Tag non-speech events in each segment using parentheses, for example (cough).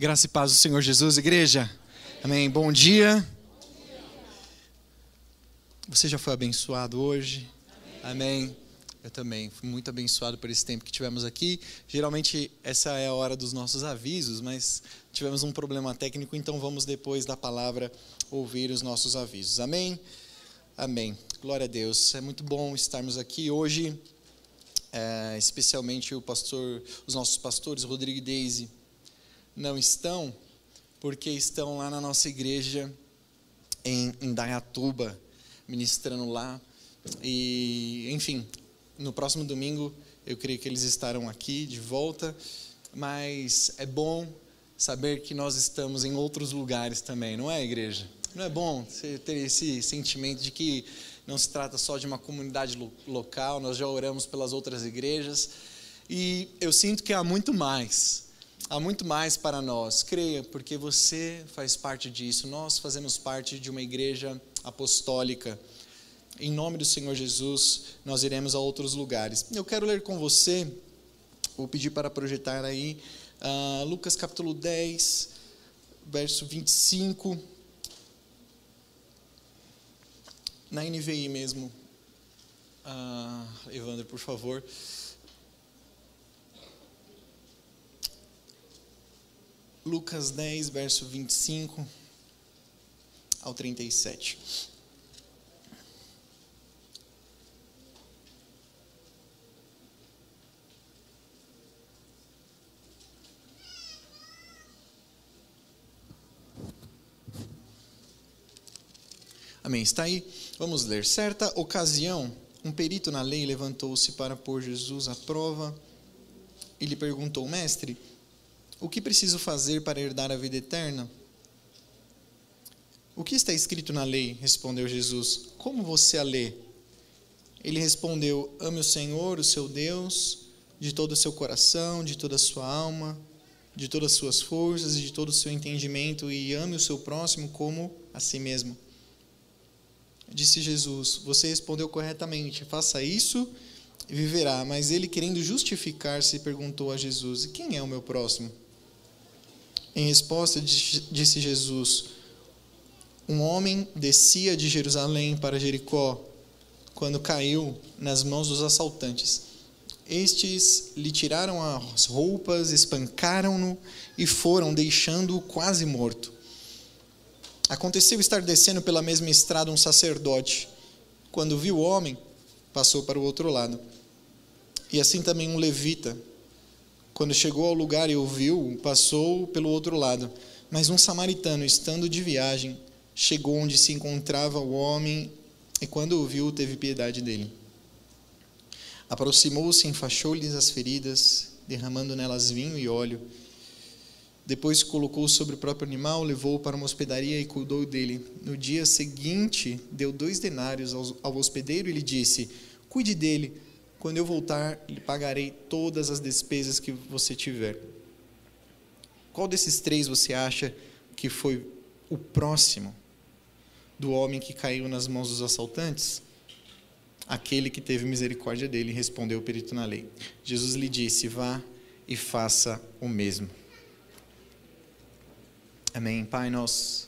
Graça e paz do Senhor Jesus, igreja. Amém. Bom dia. Você já foi abençoado hoje? Amém. Eu também fui muito abençoado por esse tempo que tivemos aqui. Geralmente essa é a hora dos nossos avisos, mas tivemos um problema técnico, então vamos depois da palavra ouvir os nossos avisos. Amém. Amém. Glória a Deus. É muito bom estarmos aqui hoje, é, especialmente o pastor, os nossos pastores Rodrigo e Deise não estão, porque estão lá na nossa igreja em, Dayatuba, ministrando lá. E, enfim, no próximo domingo eu creio que eles estarão aqui de volta, mas é bom saber que nós estamos em outros lugares também, não é, igreja? Não é bom ter esse sentimento de que não se trata só de uma comunidade local, nós já oramos pelas outras igrejas e eu sinto que há muito mais. Há muito mais para nós, creia, porque você faz parte disso. Nós fazemos parte de uma igreja apostólica. Em nome do Senhor Jesus, nós iremos a outros lugares. Eu quero ler com você, vou pedir para projetar aí, uh, Lucas capítulo 10, verso 25. Na NVI mesmo. Uh, Evandro, por favor. Lucas 10, verso 25 ao 37. Amém. Está aí? Vamos ler. Certa ocasião, um perito na lei levantou-se para pôr Jesus à prova e lhe perguntou: Mestre, o que preciso fazer para herdar a vida eterna? O que está escrito na lei? respondeu Jesus. Como você a lê? Ele respondeu: Ame o Senhor, o seu Deus, de todo o seu coração, de toda a sua alma, de todas as suas forças e de todo o seu entendimento, e ame o seu próximo como a si mesmo. Disse Jesus: Você respondeu corretamente, faça isso e viverá. Mas ele, querendo justificar-se, perguntou a Jesus: Quem é o meu próximo? Em resposta, disse Jesus: Um homem descia de Jerusalém para Jericó quando caiu nas mãos dos assaltantes. Estes lhe tiraram as roupas, espancaram-no e foram, deixando-o quase morto. Aconteceu estar descendo pela mesma estrada um sacerdote. Quando viu o homem, passou para o outro lado. E assim também um levita. Quando chegou ao lugar e o viu, passou pelo outro lado. Mas um samaritano, estando de viagem, chegou onde se encontrava o homem e, quando o viu, teve piedade dele. Aproximou-se, enfaixou-lhes as feridas, derramando nelas vinho e óleo depois colocou sobre o próprio animal, levou-o para uma hospedaria e cuidou dele. No dia seguinte, deu dois denários ao hospedeiro e lhe disse: Cuide dele. Quando eu voltar, lhe pagarei todas as despesas que você tiver. Qual desses três você acha que foi o próximo do homem que caiu nas mãos dos assaltantes? Aquele que teve misericórdia dele, respondeu o perito na lei. Jesus lhe disse: Vá e faça o mesmo. Amém. Pai, nós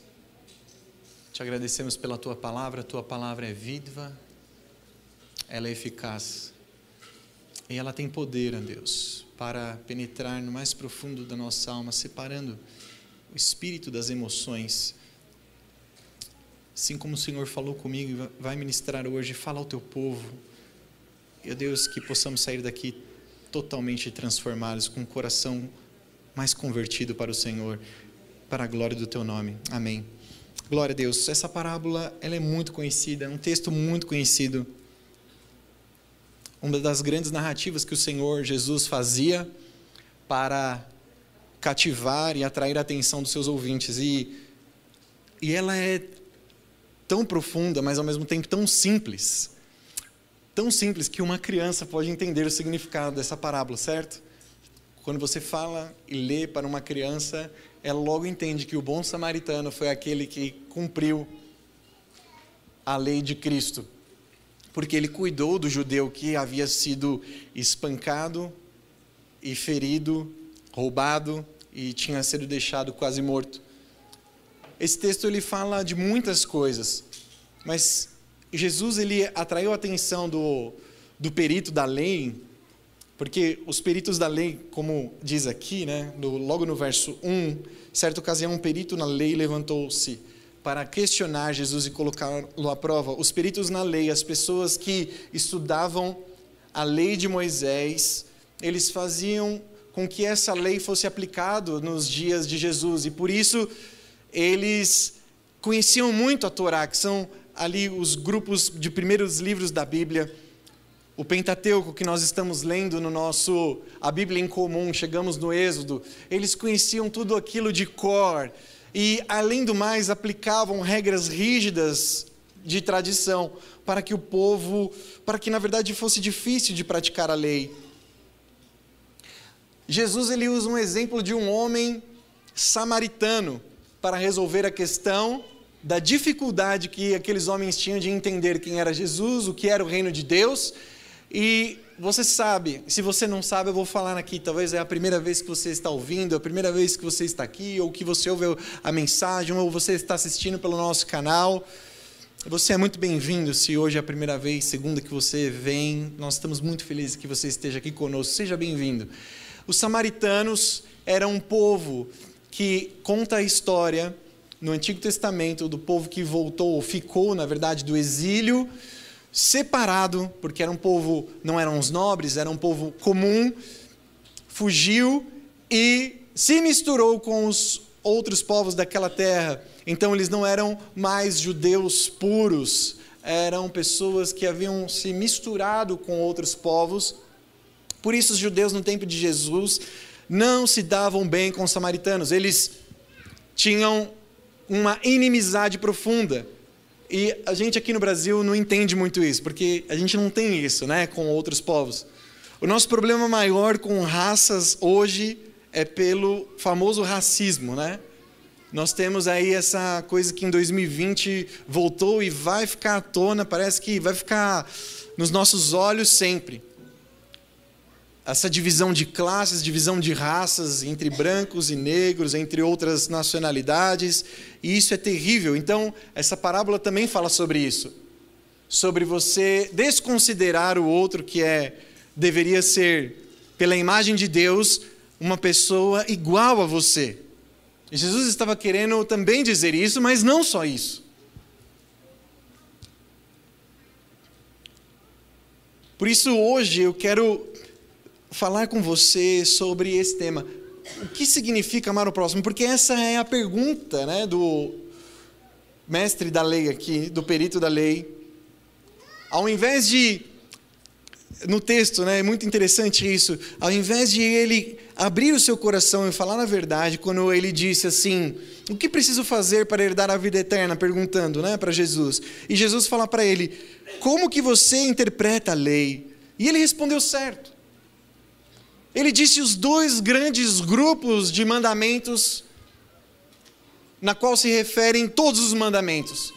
te agradecemos pela tua palavra, a tua palavra é viva, ela é eficaz e ela tem poder, ó Deus, para penetrar no mais profundo da nossa alma, separando o espírito das emoções. Assim como o Senhor falou comigo e vai ministrar hoje, fala ao teu povo. E, ó Deus, que possamos sair daqui totalmente transformados, com o coração mais convertido para o Senhor para a glória do teu nome. Amém. Glória a Deus. Essa parábola ela é muito conhecida, é um texto muito conhecido. Uma das grandes narrativas que o Senhor Jesus fazia para cativar e atrair a atenção dos seus ouvintes. E, e ela é tão profunda, mas ao mesmo tempo tão simples. Tão simples que uma criança pode entender o significado dessa parábola, certo? Quando você fala e lê para uma criança, ela logo entende que o bom samaritano foi aquele que cumpriu a lei de Cristo, porque ele cuidou do judeu que havia sido espancado e ferido, roubado e tinha sido deixado quase morto. Esse texto ele fala de muitas coisas, mas Jesus ele atraiu a atenção do, do perito da lei porque os peritos da lei, como diz aqui, né, logo no verso 1, certa ocasião um perito na lei levantou-se para questionar Jesus e colocá-lo à prova. Os peritos na lei, as pessoas que estudavam a lei de Moisés, eles faziam com que essa lei fosse aplicada nos dias de Jesus e por isso eles conheciam muito a Torá, que são ali os grupos de primeiros livros da Bíblia o Pentateuco que nós estamos lendo no nosso a Bíblia em comum, chegamos no Êxodo, eles conheciam tudo aquilo de cor e além do mais aplicavam regras rígidas de tradição para que o povo, para que na verdade fosse difícil de praticar a lei. Jesus ele usa um exemplo de um homem samaritano para resolver a questão da dificuldade que aqueles homens tinham de entender quem era Jesus, o que era o reino de Deus e você sabe, se você não sabe, eu vou falar aqui. Talvez é a primeira vez que você está ouvindo, é a primeira vez que você está aqui, ou que você ouve a mensagem, ou você está assistindo pelo nosso canal. Você é muito bem-vindo se hoje é a primeira vez, segunda que você vem. Nós estamos muito felizes que você esteja aqui conosco. Seja bem-vindo. Os samaritanos eram um povo que conta a história no Antigo Testamento do povo que voltou, ou ficou, na verdade, do exílio separado, porque era um povo, não eram os nobres, era um povo comum, fugiu e se misturou com os outros povos daquela terra. Então eles não eram mais judeus puros, eram pessoas que haviam se misturado com outros povos. Por isso os judeus no tempo de Jesus não se davam bem com os samaritanos. Eles tinham uma inimizade profunda. E a gente aqui no Brasil não entende muito isso, porque a gente não tem isso né, com outros povos. O nosso problema maior com raças hoje é pelo famoso racismo, né? Nós temos aí essa coisa que em 2020 voltou e vai ficar à tona, parece que vai ficar nos nossos olhos sempre essa divisão de classes, divisão de raças entre brancos e negros, entre outras nacionalidades, e isso é terrível. Então, essa parábola também fala sobre isso. Sobre você desconsiderar o outro que é deveria ser pela imagem de Deus uma pessoa igual a você. E Jesus estava querendo também dizer isso, mas não só isso. Por isso hoje eu quero falar com você sobre esse tema. O que significa amar o próximo? Porque essa é a pergunta né, do mestre da lei aqui, do perito da lei. Ao invés de, no texto, né, é muito interessante isso, ao invés de ele abrir o seu coração e falar a verdade, quando ele disse assim: O que preciso fazer para herdar a vida eterna? perguntando né, para Jesus. E Jesus fala para ele: Como que você interpreta a lei? E ele respondeu certo. Ele disse os dois grandes grupos de mandamentos na qual se referem todos os mandamentos.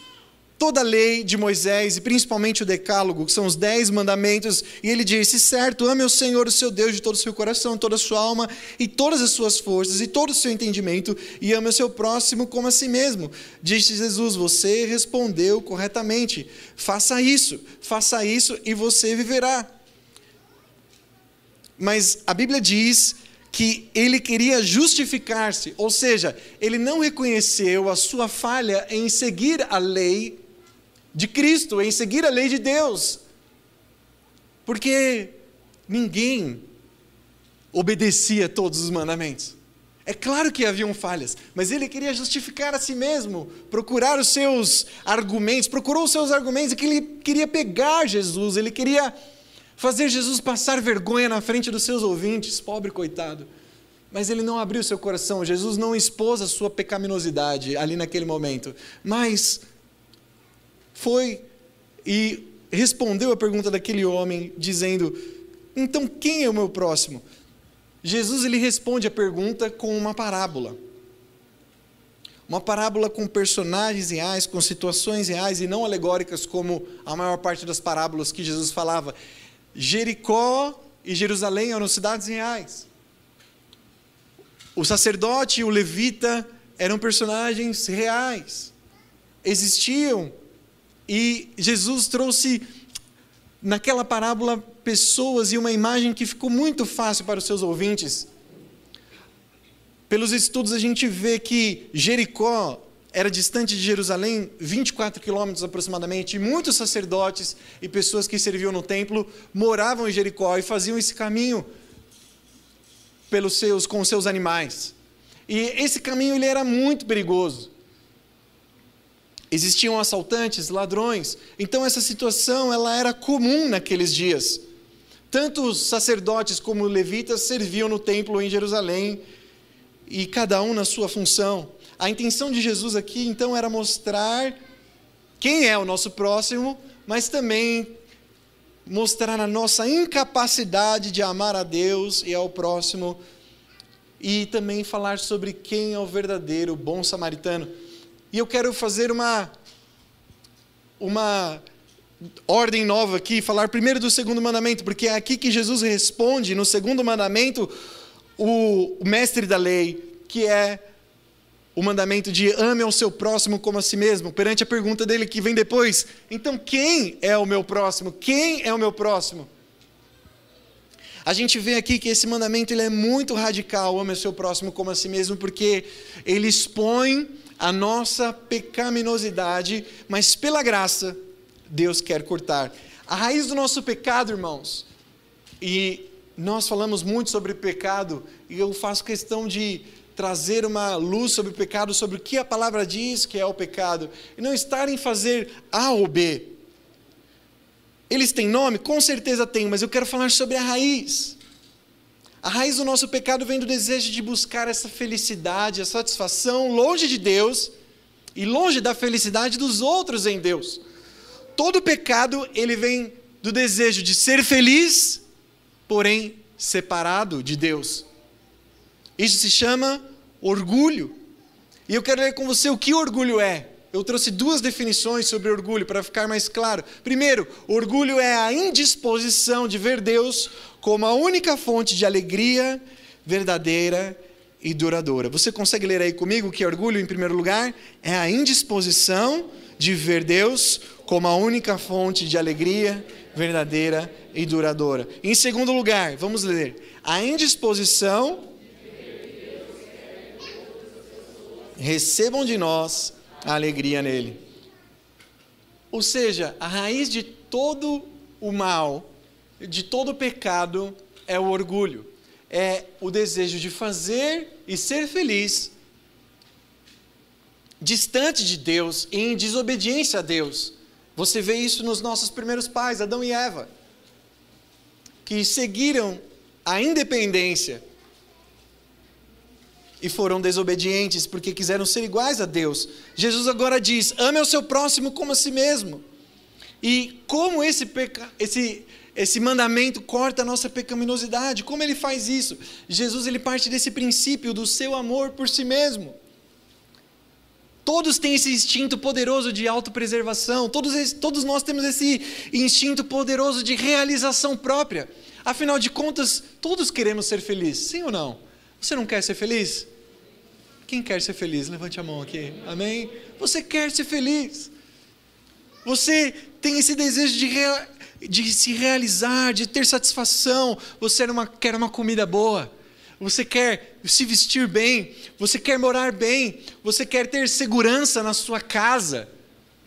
Toda a lei de Moisés e principalmente o Decálogo, que são os dez mandamentos, e ele disse: certo, ame o Senhor, o seu Deus, de todo o seu coração, toda a sua alma e todas as suas forças e todo o seu entendimento, e ame o seu próximo como a si mesmo. Disse Jesus: Você respondeu corretamente. Faça isso, faça isso e você viverá. Mas a Bíblia diz que ele queria justificar-se, ou seja, ele não reconheceu a sua falha em seguir a lei de Cristo, em seguir a lei de Deus. Porque ninguém obedecia todos os mandamentos. É claro que haviam falhas, mas ele queria justificar a si mesmo, procurar os seus argumentos, procurou os seus argumentos, e que ele queria pegar Jesus, ele queria fazer Jesus passar vergonha na frente dos seus ouvintes, pobre coitado. Mas ele não abriu seu coração, Jesus não expôs a sua pecaminosidade ali naquele momento, mas foi e respondeu a pergunta daquele homem, dizendo: Então quem é o meu próximo? Jesus ele responde a pergunta com uma parábola. Uma parábola com personagens reais, com situações reais e não alegóricas, como a maior parte das parábolas que Jesus falava. Jericó e Jerusalém eram cidades reais. O sacerdote e o levita eram personagens reais, existiam. E Jesus trouxe naquela parábola pessoas e uma imagem que ficou muito fácil para os seus ouvintes. Pelos estudos, a gente vê que Jericó era distante de Jerusalém 24 quilômetros aproximadamente, e muitos sacerdotes e pessoas que serviam no templo moravam em Jericó e faziam esse caminho pelos seus, com os seus animais. E esse caminho ele era muito perigoso. Existiam assaltantes, ladrões. Então essa situação ela era comum naqueles dias. Tanto os sacerdotes como os levitas serviam no templo em Jerusalém e cada um na sua função. A intenção de Jesus aqui então era mostrar quem é o nosso próximo, mas também mostrar a nossa incapacidade de amar a Deus e ao próximo e também falar sobre quem é o verdadeiro bom samaritano. E eu quero fazer uma uma ordem nova aqui, falar primeiro do segundo mandamento, porque é aqui que Jesus responde no segundo mandamento o, o mestre da lei, que é o mandamento de ame ao seu próximo como a si mesmo, perante a pergunta dele que vem depois. Então, quem é o meu próximo? Quem é o meu próximo? A gente vê aqui que esse mandamento ele é muito radical, ame o seu próximo como a si mesmo, porque ele expõe a nossa pecaminosidade, mas pela graça, Deus quer cortar. A raiz do nosso pecado, irmãos, e nós falamos muito sobre pecado, e eu faço questão de trazer uma luz sobre o pecado, sobre o que a palavra diz que é o pecado, e não estar em fazer A ou B. Eles têm nome? Com certeza têm, mas eu quero falar sobre a raiz. A raiz do nosso pecado vem do desejo de buscar essa felicidade, a satisfação longe de Deus e longe da felicidade dos outros em Deus. Todo pecado, ele vem do desejo de ser feliz, porém separado de Deus. Isso se chama orgulho. E eu quero ler com você o que orgulho é. Eu trouxe duas definições sobre orgulho para ficar mais claro. Primeiro, orgulho é a indisposição de ver Deus como a única fonte de alegria verdadeira e duradoura. Você consegue ler aí comigo o que é orgulho em primeiro lugar? É a indisposição de ver Deus como a única fonte de alegria verdadeira e duradoura. Em segundo lugar, vamos ler: a indisposição recebam de nós a alegria nele. Ou seja, a raiz de todo o mal, de todo o pecado, é o orgulho. É o desejo de fazer e ser feliz distante de Deus, em desobediência a Deus. Você vê isso nos nossos primeiros pais, Adão e Eva, que seguiram a independência e foram desobedientes porque quiseram ser iguais a Deus. Jesus agora diz: ame ao seu próximo como a si mesmo. E como esse, peca... esse, esse mandamento corta a nossa pecaminosidade? Como ele faz isso? Jesus ele parte desse princípio do seu amor por si mesmo. Todos têm esse instinto poderoso de autopreservação, todos, todos nós temos esse instinto poderoso de realização própria. Afinal de contas, todos queremos ser felizes, sim ou não? Você não quer ser feliz? Quem quer ser feliz? Levante a mão aqui. Amém? Você quer ser feliz. Você tem esse desejo de, rea, de se realizar, de ter satisfação. Você uma, quer uma comida boa. Você quer se vestir bem. Você quer morar bem. Você quer ter segurança na sua casa,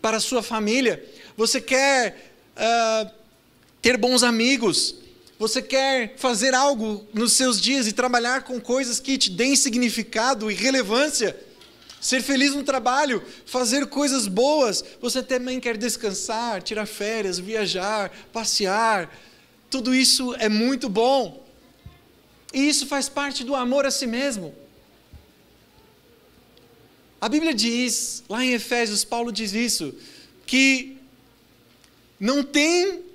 para a sua família. Você quer uh, ter bons amigos. Você quer fazer algo nos seus dias e trabalhar com coisas que te deem significado e relevância. Ser feliz no trabalho, fazer coisas boas. Você também quer descansar, tirar férias, viajar, passear. Tudo isso é muito bom. E isso faz parte do amor a si mesmo. A Bíblia diz, lá em Efésios, Paulo diz isso, que não tem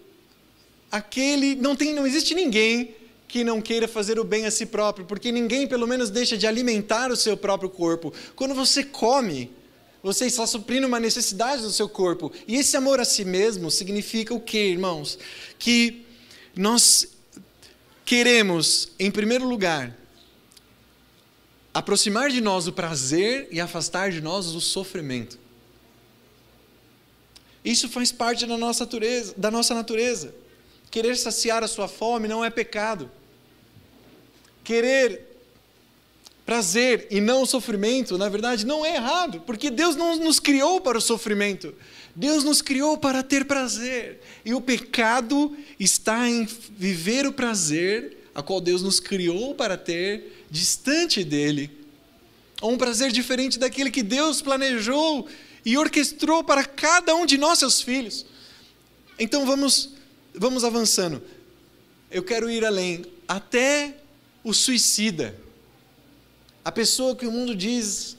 aquele, não tem, não existe ninguém que não queira fazer o bem a si próprio, porque ninguém pelo menos deixa de alimentar o seu próprio corpo. Quando você come, você está suprindo uma necessidade do seu corpo. E esse amor a si mesmo significa o quê, irmãos? Que nós queremos, em primeiro lugar, aproximar de nós o prazer e afastar de nós o sofrimento. Isso faz parte da nossa natureza, da nossa natureza. Querer saciar a sua fome não é pecado. Querer prazer e não sofrimento, na verdade, não é errado, porque Deus não nos criou para o sofrimento. Deus nos criou para ter prazer. E o pecado está em viver o prazer a qual Deus nos criou para ter distante dele, ou um prazer diferente daquele que Deus planejou e orquestrou para cada um de nós, seus filhos. Então vamos, vamos avançando. Eu quero ir além, até o suicida, a pessoa que o mundo diz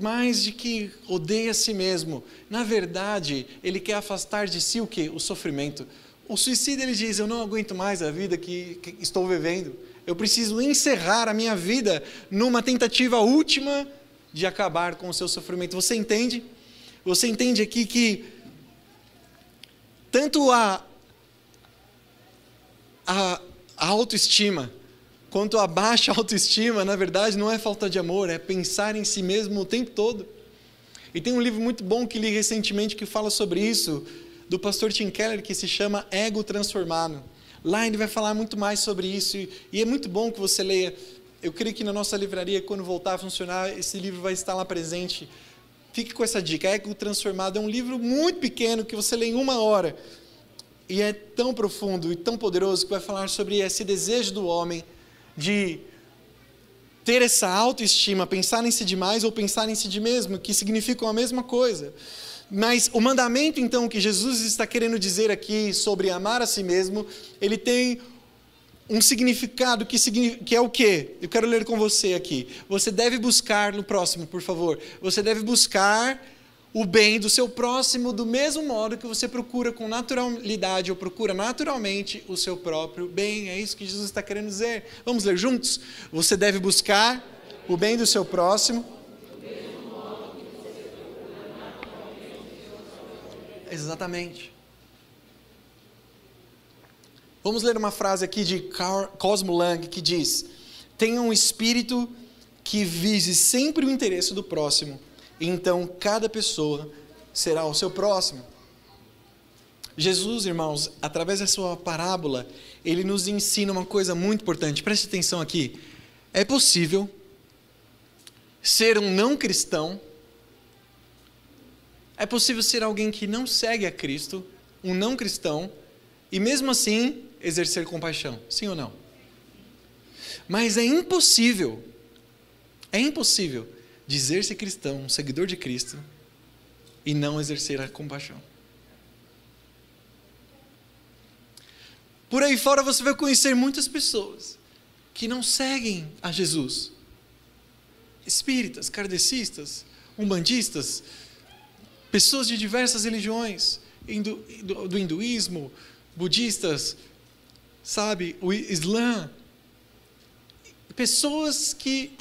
mais de que odeia a si mesmo, na verdade, ele quer afastar de si o que? O sofrimento. O suicida ele diz: Eu não aguento mais a vida que, que estou vivendo eu preciso encerrar a minha vida numa tentativa última de acabar com o seu sofrimento. Você entende? Você entende aqui que tanto a, a, a autoestima quanto a baixa autoestima, na verdade, não é falta de amor, é pensar em si mesmo o tempo todo. E tem um livro muito bom que li recentemente que fala sobre isso, do pastor Tim Keller, que se chama Ego Transformado. Lá ele vai falar muito mais sobre isso e é muito bom que você leia. Eu creio que na nossa livraria, quando voltar a funcionar, esse livro vai estar lá presente. Fique com essa dica. Ego Transformado é um livro muito pequeno que você lê em uma hora. E é tão profundo e tão poderoso que vai falar sobre esse desejo do homem de ter essa autoestima, pensar em si demais ou pensar em si de mesmo, que significam a mesma coisa. Mas o mandamento, então, que Jesus está querendo dizer aqui sobre amar a si mesmo, ele tem um significado que, que é o quê? Eu quero ler com você aqui. Você deve buscar, no próximo, por favor, você deve buscar o bem do seu próximo do mesmo modo que você procura com naturalidade ou procura naturalmente o seu próprio bem. É isso que Jesus está querendo dizer. Vamos ler juntos? Você deve buscar o bem do seu próximo Exatamente. Vamos ler uma frase aqui de Cosmo Lang que diz: Tenha um espírito que vise sempre o interesse do próximo, então cada pessoa será o seu próximo. Jesus, irmãos, através da sua parábola, ele nos ensina uma coisa muito importante. Preste atenção aqui. É possível ser um não cristão é possível ser alguém que não segue a Cristo, um não cristão, e mesmo assim exercer compaixão. Sim ou não? Mas é impossível, é impossível dizer-se cristão, um seguidor de Cristo, e não exercer a compaixão. Por aí fora você vai conhecer muitas pessoas que não seguem a Jesus. Espíritas, kardecistas, umbandistas, pessoas de diversas religiões, hindu, do, do hinduísmo, budistas, sabe, o Islã, pessoas que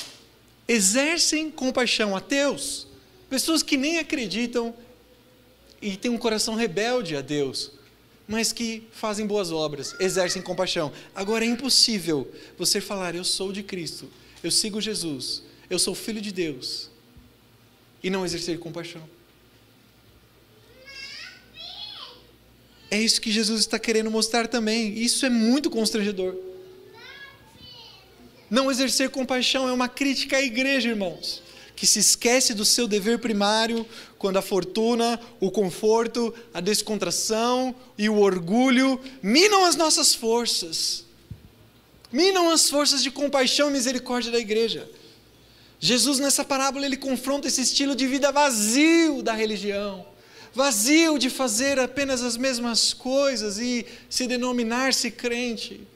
exercem compaixão, ateus, pessoas que nem acreditam e têm um coração rebelde a Deus, mas que fazem boas obras, exercem compaixão. Agora é impossível você falar, eu sou de Cristo, eu sigo Jesus, eu sou filho de Deus, e não exercer compaixão. É isso que Jesus está querendo mostrar também. Isso é muito constrangedor. Não exercer compaixão é uma crítica à igreja, irmãos, que se esquece do seu dever primário quando a fortuna, o conforto, a descontração e o orgulho minam as nossas forças. Minam as forças de compaixão e misericórdia da igreja. Jesus, nessa parábola, ele confronta esse estilo de vida vazio da religião vazio de fazer apenas as mesmas coisas e se denominar-se crente.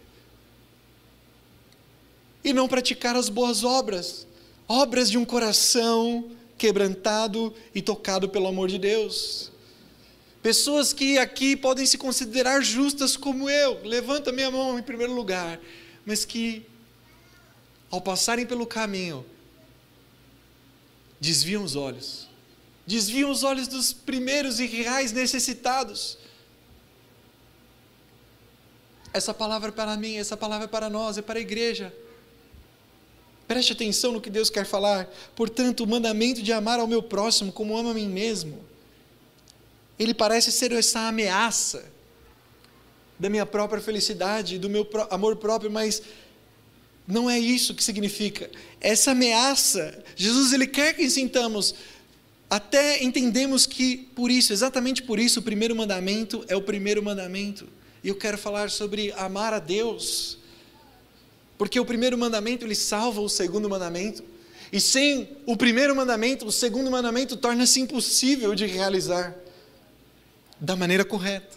E não praticar as boas obras, obras de um coração quebrantado e tocado pelo amor de Deus. Pessoas que aqui podem se considerar justas como eu, levanta minha mão em primeiro lugar, mas que, ao passarem pelo caminho, desviam os olhos, desviam os olhos dos primeiros e reais necessitados. Essa palavra é para mim, essa palavra é para nós, é para a igreja. Preste atenção no que Deus quer falar. Portanto, o mandamento de amar ao meu próximo como amo a mim mesmo ele parece ser essa ameaça da minha própria felicidade, do meu amor próprio, mas não é isso que significa. Essa ameaça, Jesus ele quer que sintamos até entendemos que por isso, exatamente por isso, o primeiro mandamento é o primeiro mandamento. E eu quero falar sobre amar a Deus. Porque o primeiro mandamento ele salva o segundo mandamento. E sem o primeiro mandamento, o segundo mandamento torna-se impossível de realizar da maneira correta.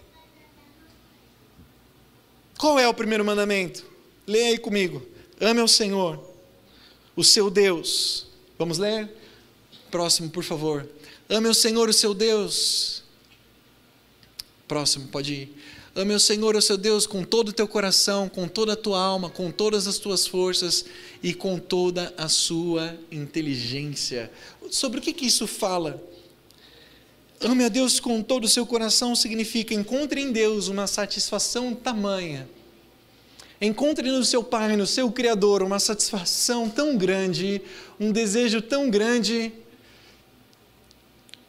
Qual é o primeiro mandamento? Leia aí comigo. Ame ao Senhor, o seu Deus. Vamos ler? Próximo, por favor. Ame ao Senhor, o seu Deus. Próximo, pode ir. Ame ao Senhor, o seu Deus, com todo o teu coração, com toda a tua alma, com todas as tuas forças e com toda a sua inteligência. Sobre o que, que isso fala? Ame a Deus com todo o seu coração significa encontre em Deus uma satisfação tamanha. Encontre no seu Pai, no seu Criador, uma satisfação tão grande, um desejo tão grande,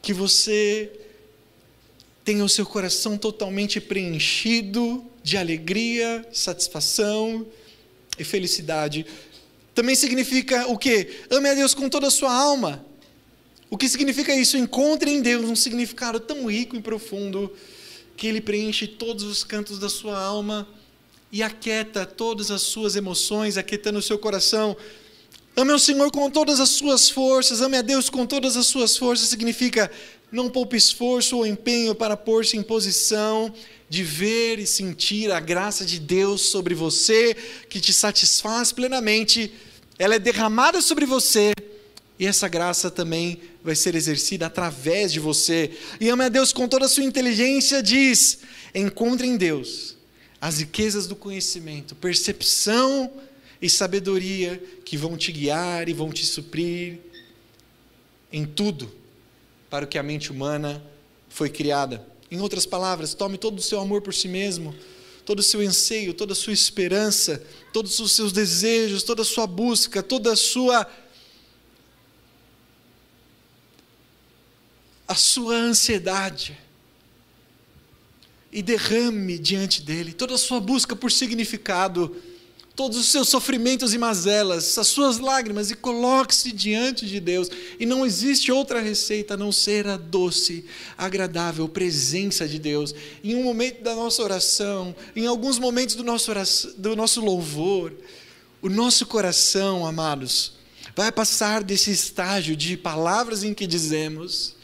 que você tenha o seu coração totalmente preenchido de alegria, satisfação e felicidade. Também significa o quê? Ame a Deus com toda a sua alma. O que significa isso? Encontre em Deus um significado tão rico e profundo que ele preenche todos os cantos da sua alma e aquieta todas as suas emoções, aquietando o seu coração. Ame ao Senhor com todas as suas forças, ame a Deus com todas as suas forças, significa não poupe esforço ou empenho para pôr-se em posição de ver e sentir a graça de Deus sobre você, que te satisfaz plenamente, ela é derramada sobre você e essa graça também vai ser exercida através de você. E ame a Deus com toda a sua inteligência, diz: encontre em Deus as riquezas do conhecimento, percepção e sabedoria que vão te guiar e vão te suprir em tudo para o que a mente humana foi criada. Em outras palavras, tome todo o seu amor por si mesmo, todo o seu anseio, toda a sua esperança, todos os seus desejos, toda a sua busca, toda a sua a sua ansiedade e derrame diante dele toda a sua busca por significado, todos os seus sofrimentos e mazelas, as suas lágrimas e coloque-se diante de Deus. E não existe outra receita a não ser a doce, agradável presença de Deus. Em um momento da nossa oração, em alguns momentos do nosso, oração, do nosso louvor, o nosso coração, amados, vai passar desse estágio de palavras em que dizemos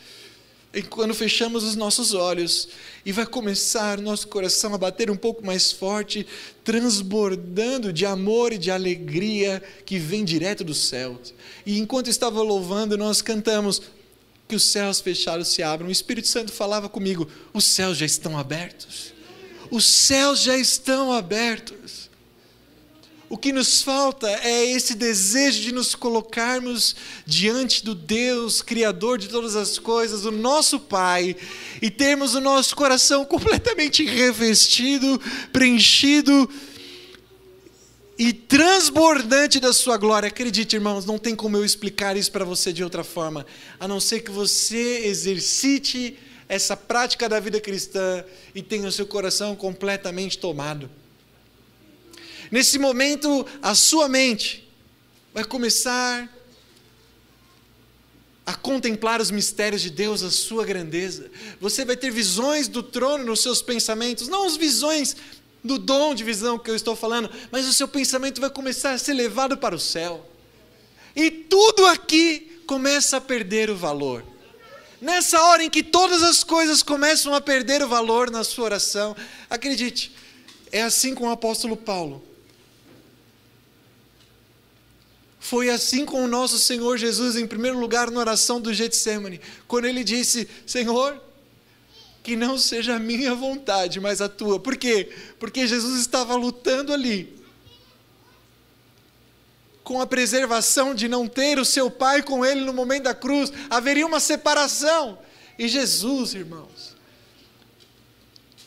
e quando fechamos os nossos olhos e vai começar nosso coração a bater um pouco mais forte, transbordando de amor e de alegria que vem direto do céu. E enquanto estava louvando, nós cantamos que os céus fechados se abram. O Espírito Santo falava comigo: os céus já estão abertos. Os céus já estão abertos. O que nos falta é esse desejo de nos colocarmos diante do Deus, Criador de todas as coisas, o nosso Pai, e termos o nosso coração (laughs) completamente revestido, preenchido e transbordante da Sua glória. Acredite, irmãos, não tem como eu explicar isso para você de outra forma, a não ser que você exercite essa prática da vida cristã e tenha o seu coração completamente tomado. Nesse momento, a sua mente vai começar a contemplar os mistérios de Deus, a sua grandeza. Você vai ter visões do trono nos seus pensamentos, não as visões do dom de visão que eu estou falando, mas o seu pensamento vai começar a ser levado para o céu. E tudo aqui começa a perder o valor. Nessa hora em que todas as coisas começam a perder o valor na sua oração, acredite, é assim com o apóstolo Paulo. Foi assim com o nosso Senhor Jesus, em primeiro lugar, na oração do Getsemane, quando ele disse: Senhor, que não seja a minha vontade, mas a tua. Por quê? Porque Jesus estava lutando ali com a preservação de não ter o seu pai com ele no momento da cruz, haveria uma separação. E Jesus, irmãos,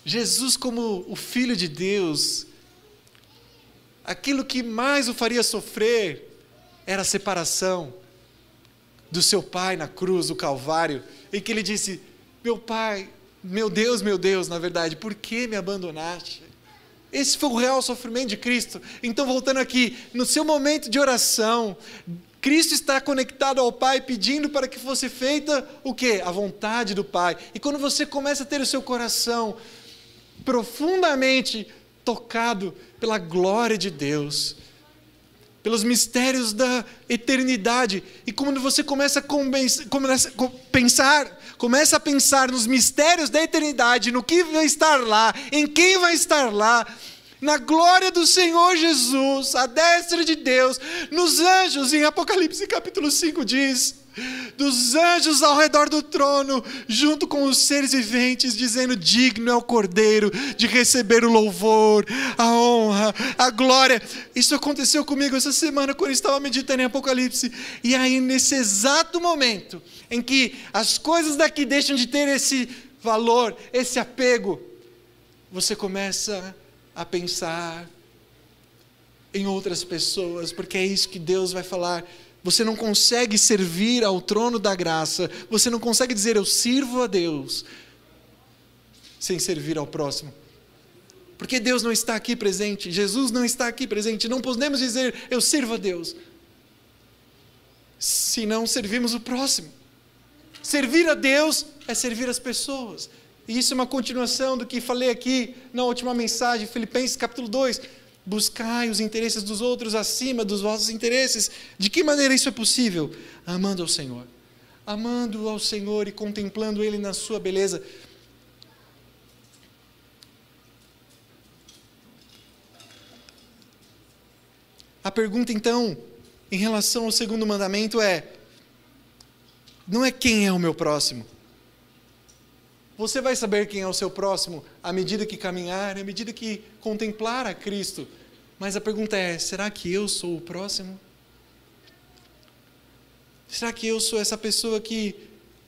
Jesus, como o Filho de Deus, aquilo que mais o faria sofrer era a separação do seu pai na cruz do Calvário, em que ele disse: Meu pai, meu Deus, meu Deus, na verdade, por que me abandonaste? Esse foi o real sofrimento de Cristo. Então, voltando aqui, no seu momento de oração, Cristo está conectado ao Pai, pedindo para que fosse feita o quê? A vontade do Pai. E quando você começa a ter o seu coração profundamente tocado pela glória de Deus, pelos mistérios da eternidade. E quando você começa a, começa pensar, começa a pensar nos mistérios da eternidade, no que vai estar lá, em quem vai estar lá, na glória do Senhor Jesus, a destra de Deus, nos anjos, em Apocalipse capítulo 5 diz: dos anjos ao redor do trono, junto com os seres viventes, dizendo: Digno é o Cordeiro de receber o louvor, a honra, a glória. Isso aconteceu comigo essa semana, quando eu estava meditando em Apocalipse. E aí, nesse exato momento em que as coisas daqui deixam de ter esse valor, esse apego, você começa a pensar em outras pessoas, porque é isso que Deus vai falar você não consegue servir ao trono da graça, você não consegue dizer eu sirvo a Deus sem servir ao próximo. Porque Deus não está aqui presente, Jesus não está aqui presente, não podemos dizer eu sirvo a Deus se não servimos o próximo. Servir a Deus é servir as pessoas. E isso é uma continuação do que falei aqui na última mensagem, Filipenses capítulo 2 buscai os interesses dos outros acima dos vossos interesses. De que maneira isso é possível? Amando ao Senhor. Amando ao Senhor e contemplando Ele na sua beleza. A pergunta então, em relação ao segundo mandamento é: não é quem é o meu próximo. Você vai saber quem é o seu próximo à medida que caminhar, à medida que contemplar a Cristo. Mas a pergunta é: será que eu sou o próximo? Será que eu sou essa pessoa que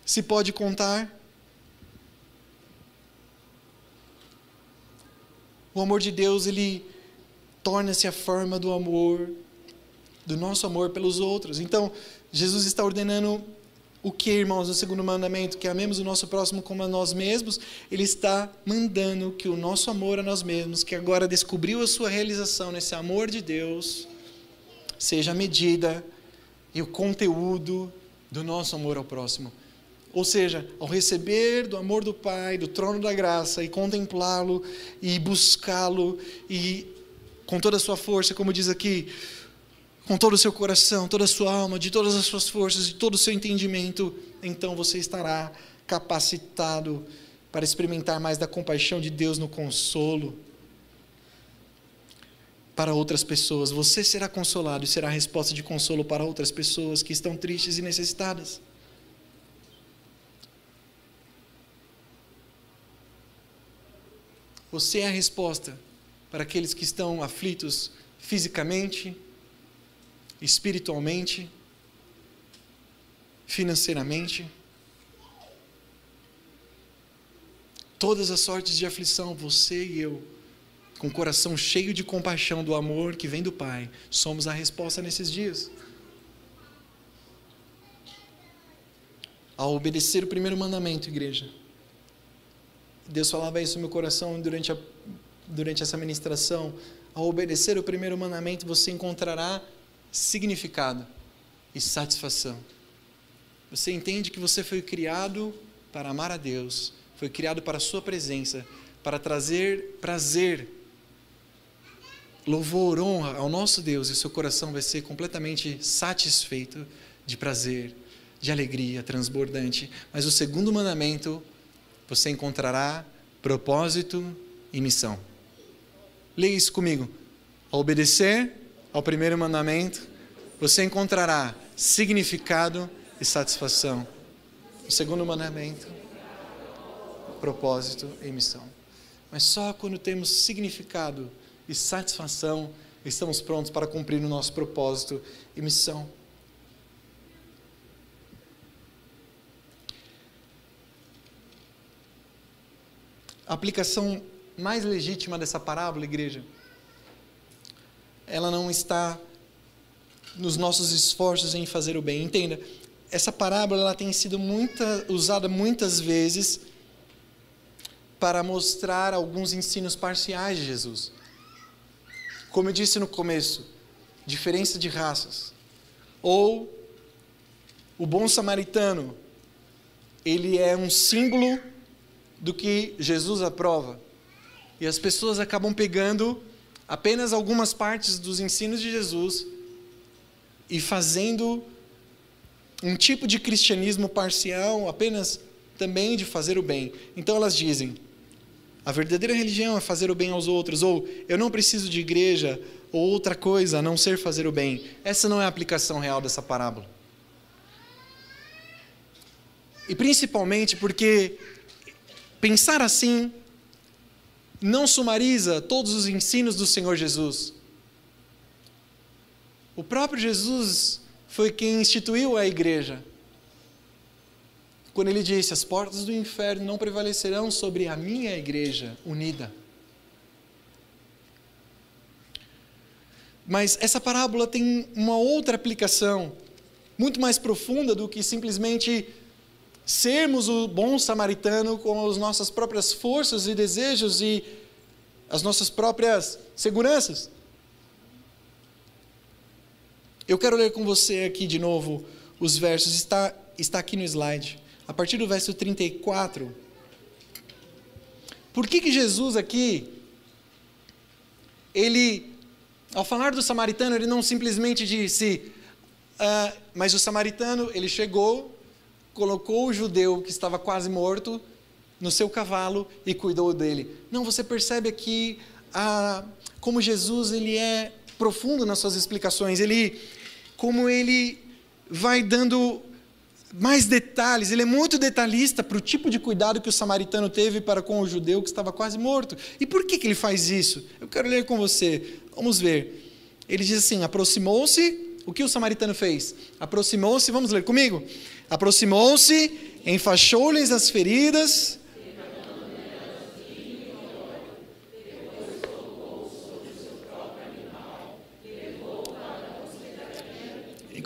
se pode contar? O amor de Deus, ele torna-se a forma do amor, do nosso amor pelos outros. Então, Jesus está ordenando o que, irmãos, no segundo mandamento, que amemos o nosso próximo como a nós mesmos, ele está mandando que o nosso amor a nós mesmos, que agora descobriu a sua realização nesse amor de Deus, seja a medida e o conteúdo do nosso amor ao próximo. Ou seja, ao receber do amor do Pai, do trono da graça, e contemplá-lo, e buscá-lo, e com toda a sua força, como diz aqui, com todo o seu coração, toda a sua alma, de todas as suas forças, de todo o seu entendimento, então você estará capacitado para experimentar mais da compaixão de Deus no consolo para outras pessoas. Você será consolado e será a resposta de consolo para outras pessoas que estão tristes e necessitadas. Você é a resposta para aqueles que estão aflitos fisicamente, espiritualmente, financeiramente. Todas as sortes de aflição, você e eu, com o coração cheio de compaixão do amor que vem do Pai, somos a resposta nesses dias. Ao obedecer o primeiro mandamento, igreja. Deus falava isso no meu coração durante, a, durante essa ministração. Ao obedecer o primeiro mandamento, você encontrará significado e satisfação. Você entende que você foi criado para amar a Deus, foi criado para a Sua presença, para trazer prazer, louvor, honra ao nosso Deus, e seu coração vai ser completamente satisfeito de prazer, de alegria transbordante. Mas o segundo mandamento, você encontrará propósito e missão. Leia isso comigo. obedecer ao primeiro mandamento, você encontrará significado e satisfação. O segundo mandamento, propósito e missão. Mas só quando temos significado e satisfação estamos prontos para cumprir o nosso propósito e missão. A aplicação mais legítima dessa parábola, igreja, ela não está nos nossos esforços em fazer o bem. Entenda, essa parábola ela tem sido muita, usada muitas vezes para mostrar alguns ensinos parciais de Jesus. Como eu disse no começo, diferença de raças. Ou o bom samaritano, ele é um símbolo do que Jesus aprova. E as pessoas acabam pegando apenas algumas partes dos ensinos de Jesus e fazendo um tipo de cristianismo parcial, apenas também de fazer o bem. Então elas dizem: a verdadeira religião é fazer o bem aos outros, ou eu não preciso de igreja, ou outra coisa a não ser fazer o bem. Essa não é a aplicação real dessa parábola. E principalmente porque pensar assim não sumariza todos os ensinos do Senhor Jesus. O próprio Jesus foi quem instituiu a igreja. Quando ele disse: As portas do inferno não prevalecerão sobre a minha igreja unida. Mas essa parábola tem uma outra aplicação, muito mais profunda do que simplesmente sermos o bom samaritano com as nossas próprias forças e desejos e as nossas próprias seguranças. Eu quero ler com você aqui de novo os versos, está, está aqui no slide. A partir do verso 34. Por que, que Jesus aqui, ele, ao falar do samaritano, ele não simplesmente disse, uh, mas o samaritano, ele chegou, colocou o judeu que estava quase morto no seu cavalo e cuidou dele. Não, você percebe aqui uh, como Jesus ele é profundo nas suas explicações. Ele como ele vai dando mais detalhes, ele é muito detalhista para o tipo de cuidado que o samaritano teve para com o judeu que estava quase morto. E por que, que ele faz isso? Eu quero ler com você. Vamos ver. Ele diz assim: aproximou-se. O que o samaritano fez? Aproximou-se, vamos ler comigo. Aproximou-se, enfaixou-lhes as feridas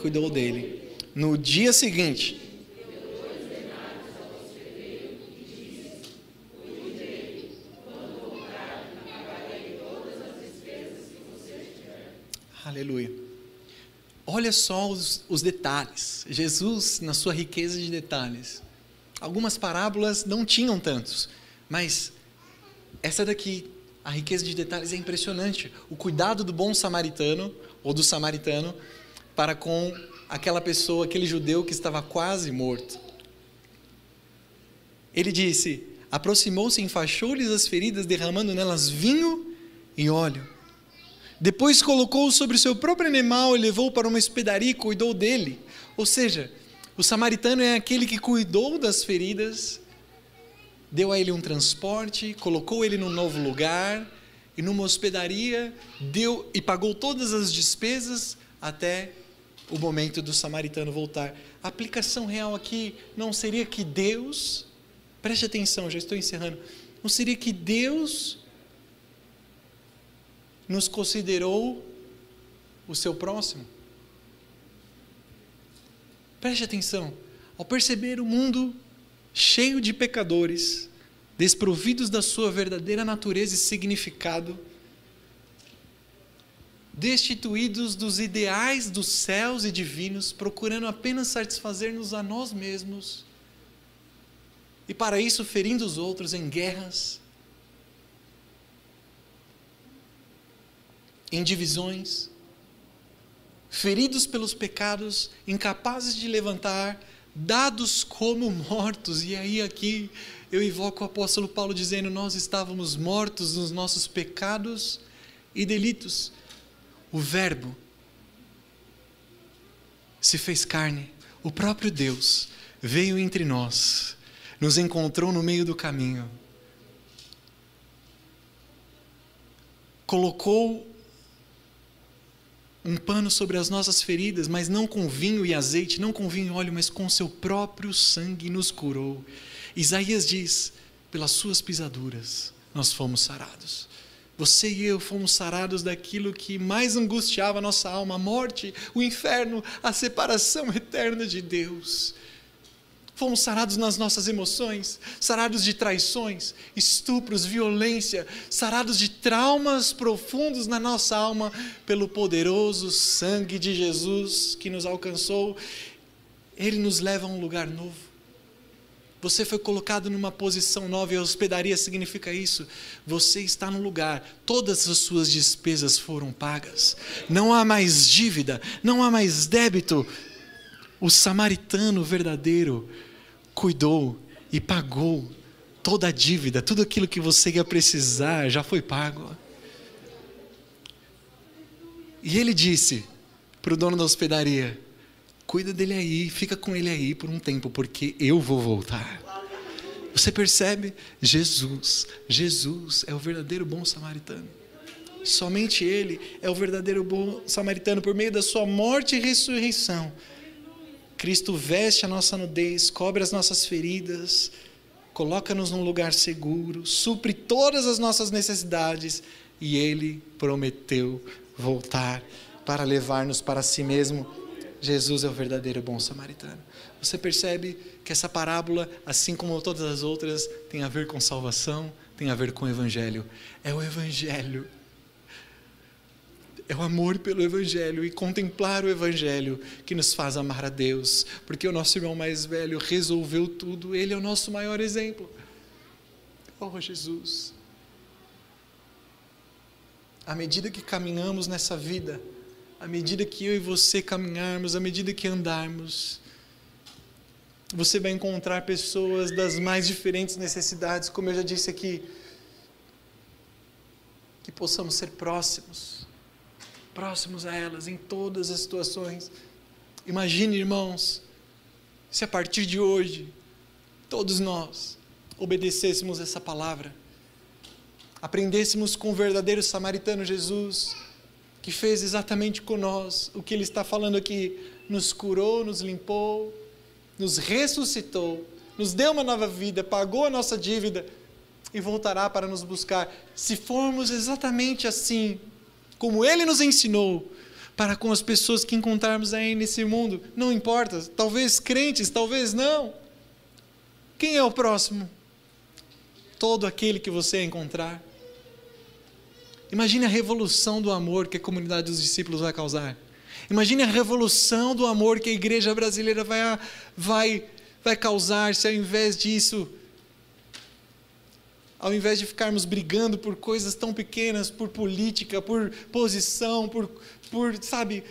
cuidou dele. No dia seguinte, Aleluia. Olha só os, os, detalhes. Jesus, na sua riqueza de detalhes. Algumas parábolas não tinham tantos, mas essa daqui, a riqueza de detalhes é impressionante. O cuidado do bom samaritano, ou do samaritano, para com aquela pessoa, aquele judeu que estava quase morto. Ele disse: aproximou-se, enfaixou-lhes as feridas, derramando nelas vinho e óleo. Depois colocou-o sobre o seu próprio animal e levou para uma hospedaria e cuidou dele. Ou seja, o samaritano é aquele que cuidou das feridas, deu a ele um transporte, colocou ele num novo lugar e numa hospedaria, deu e pagou todas as despesas até o momento do samaritano voltar. A aplicação real aqui não seria que Deus, preste atenção, já estou encerrando, não seria que Deus nos considerou o seu próximo? Preste atenção, ao perceber o mundo cheio de pecadores, desprovidos da sua verdadeira natureza e significado, destituídos dos ideais dos céus e divinos, procurando apenas satisfazer-nos a nós mesmos, e para isso ferindo os outros em guerras, em divisões, feridos pelos pecados, incapazes de levantar, dados como mortos. E aí aqui eu invoco o apóstolo Paulo dizendo: Nós estávamos mortos nos nossos pecados e delitos o Verbo se fez carne, o próprio Deus veio entre nós, nos encontrou no meio do caminho, colocou um pano sobre as nossas feridas, mas não com vinho e azeite, não com vinho e óleo, mas com seu próprio sangue nos curou. Isaías diz: pelas suas pisaduras nós fomos sarados. Você e eu fomos sarados daquilo que mais angustiava a nossa alma, a morte, o inferno, a separação eterna de Deus. Fomos sarados nas nossas emoções, sarados de traições, estupros, violência, sarados de traumas profundos na nossa alma pelo poderoso sangue de Jesus que nos alcançou. Ele nos leva a um lugar novo. Você foi colocado numa posição nova e a hospedaria significa isso. Você está no lugar, todas as suas despesas foram pagas. Não há mais dívida, não há mais débito. O samaritano verdadeiro cuidou e pagou toda a dívida, tudo aquilo que você ia precisar já foi pago. E ele disse para o dono da hospedaria: cuida dele aí, fica com ele aí por um tempo, porque eu vou voltar. Você percebe? Jesus, Jesus é o verdadeiro bom samaritano. Somente Ele é o verdadeiro bom samaritano por meio da Sua morte e ressurreição. Cristo veste a nossa nudez, cobre as nossas feridas, coloca-nos num lugar seguro, supre todas as nossas necessidades e Ele prometeu voltar para levar-nos para si mesmo Jesus é o verdadeiro bom samaritano. Você percebe que essa parábola, assim como todas as outras, tem a ver com salvação, tem a ver com o Evangelho. É o Evangelho. É o amor pelo Evangelho e contemplar o Evangelho que nos faz amar a Deus, porque o nosso irmão mais velho resolveu tudo, ele é o nosso maior exemplo. Oh, Jesus. À medida que caminhamos nessa vida, à medida que eu e você caminharmos, à medida que andarmos, você vai encontrar pessoas das mais diferentes necessidades, como eu já disse aqui, que possamos ser próximos, próximos a elas em todas as situações. Imagine, irmãos, se a partir de hoje todos nós obedecêssemos essa palavra, aprendêssemos com o verdadeiro samaritano Jesus, que fez exatamente com nós o que ele está falando aqui, nos curou, nos limpou, nos ressuscitou, nos deu uma nova vida, pagou a nossa dívida e voltará para nos buscar. Se formos exatamente assim, como ele nos ensinou, para com as pessoas que encontrarmos aí nesse mundo, não importa, talvez crentes, talvez não. Quem é o próximo? Todo aquele que você encontrar. Imagine a revolução do amor que a comunidade dos discípulos vai causar. Imagine a revolução do amor que a igreja brasileira vai, vai, vai causar se ao invés disso, ao invés de ficarmos brigando por coisas tão pequenas, por política, por posição, por, por sabe,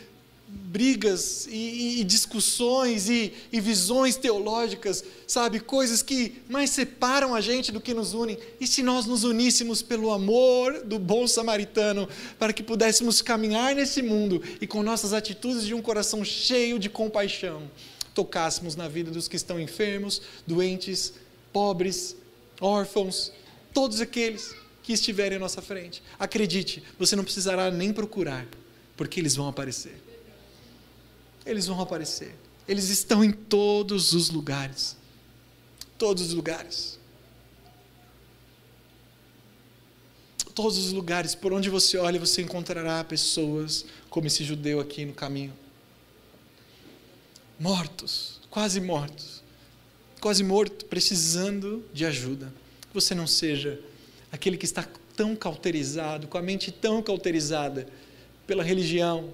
brigas e, e discussões e, e, visões teológicas, sabe, coisas que mais separam a gente do que nos unem. E se nós nos uníssemos pelo amor do bom samaritano, para que pudéssemos caminhar nesse mundo e com nossas atitudes de um coração cheio de compaixão, tocássemos na vida dos que estão enfermos, doentes, pobres, órfãos, todos aqueles que estiverem à nossa frente. Acredite, você não precisará nem procurar, porque eles vão aparecer eles vão aparecer. Eles estão em todos os lugares. Todos os lugares. Todos os lugares, por onde você olha, você encontrará pessoas como esse judeu aqui no caminho. Mortos, quase mortos, quase morto, precisando de ajuda. Que você não seja aquele que está tão cauterizado, com a mente tão cauterizada pela religião,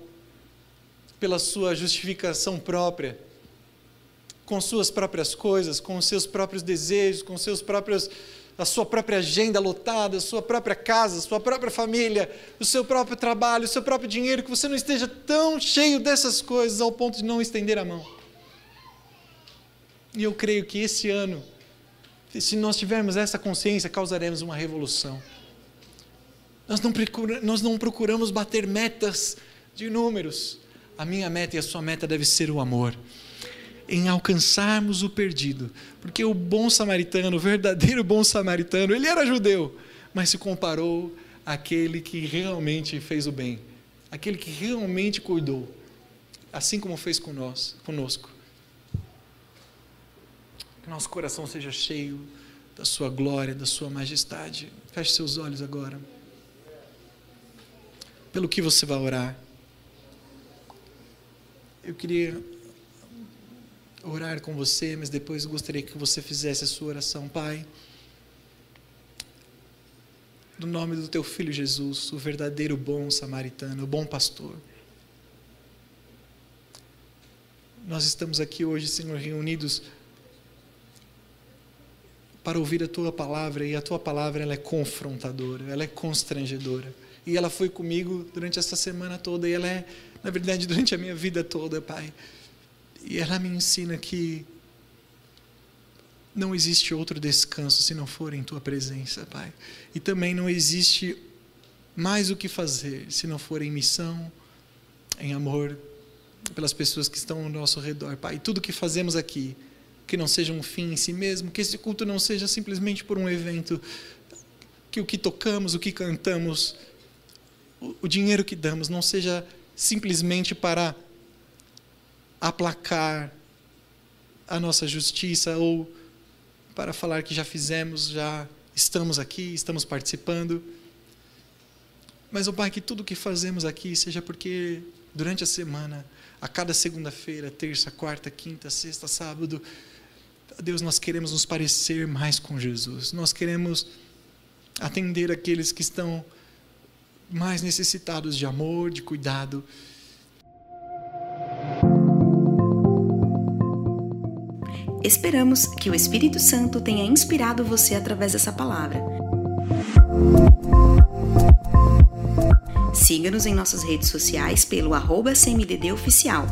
pela sua justificação própria, com suas próprias coisas, com os seus próprios desejos, com seus próprios a sua própria agenda lotada, a sua própria casa, a sua própria família, o seu próprio trabalho, o seu próprio dinheiro, que você não esteja tão cheio dessas coisas ao ponto de não estender a mão. E eu creio que esse ano, se nós tivermos essa consciência, causaremos uma revolução. Nós não, procuramos, nós não procuramos bater metas de números, A minha meta e a sua meta deve ser o amor. Em alcançarmos o perdido. Porque o bom samaritano, o verdadeiro bom samaritano, ele era judeu, mas se comparou àquele que realmente fez o bem, aquele que realmente cuidou, assim como fez conosco. Que nosso coração seja cheio da sua glória, da sua majestade. Feche seus olhos agora. Pelo que você vai orar? Eu queria orar com você, mas depois gostaria que você fizesse a sua oração, Pai. No nome do teu filho Jesus, o verdadeiro bom samaritano, o bom pastor. Nós estamos aqui hoje, Senhor, reunidos para ouvir a tua palavra e a tua palavra ela é confrontadora, ela é constrangedora. E ela foi comigo durante essa semana toda e ela é, na verdade, (laughs) durante a minha vida toda, Pai. E ela me ensina que não existe outro descanso se não for em tua presença, Pai. E também não existe mais o que fazer se não for em missão, em amor pelas pessoas que estão ao nosso redor, Pai. Tudo que fazemos aqui que não seja um fim em si mesmo, que esse culto não seja simplesmente por um evento, que o que tocamos, o que cantamos, o, o dinheiro que damos não seja simplesmente para aplacar a nossa justiça ou para falar que já fizemos, já estamos aqui, estamos participando. Mas, o oh Pai, que tudo que fazemos aqui seja porque durante a semana, a cada segunda-feira, terça, quarta, quinta, sexta, sábado, Deus, nós queremos nos parecer mais com Jesus. Nós queremos atender aqueles que estão mais necessitados de amor, de cuidado. Esperamos que o Espírito Santo tenha inspirado você através dessa palavra. Siga-nos em nossas redes sociais pelo arroba CMDD Oficial.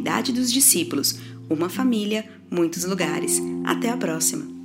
Comunidade dos Discípulos uma família, muitos lugares. Até a próxima!